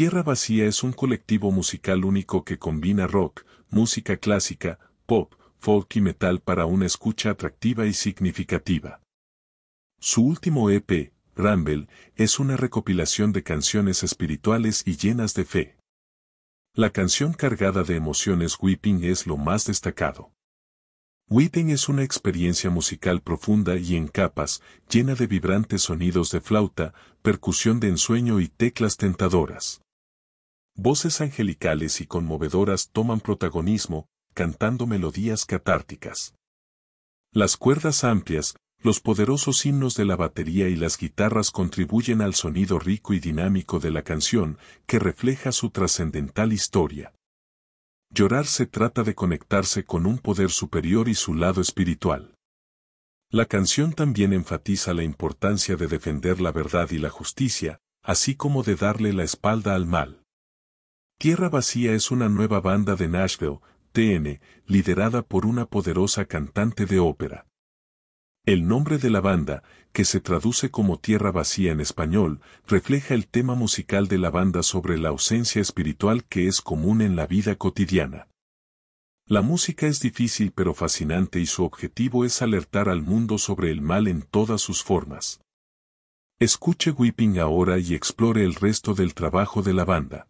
Tierra Vacía es un colectivo musical único que combina rock, música clásica, pop, folk y metal para una escucha atractiva y significativa. Su último EP, Rumble, es una recopilación de canciones espirituales y llenas de fe. La canción cargada de emociones Weeping es lo más destacado. Weeping es una experiencia musical profunda y en capas, llena de vibrantes sonidos de flauta, percusión de ensueño y teclas tentadoras. Voces angelicales y conmovedoras toman protagonismo, cantando melodías catárticas. Las cuerdas amplias, los poderosos himnos de la batería y las guitarras contribuyen al sonido rico y dinámico de la canción, que refleja su trascendental historia. Llorar se trata de conectarse con un poder superior y su lado espiritual. La canción también enfatiza la importancia de defender la verdad y la justicia, así como de darle la espalda al mal. Tierra Vacía es una nueva banda de Nashville, TN, liderada por una poderosa cantante de ópera. El nombre de la banda, que se traduce como Tierra Vacía en español, refleja el tema musical de la banda sobre la ausencia espiritual que es común en la vida cotidiana. La música es difícil pero fascinante y su objetivo es alertar al mundo sobre el mal en todas sus formas. Escuche Weeping ahora y explore el resto del trabajo de la banda.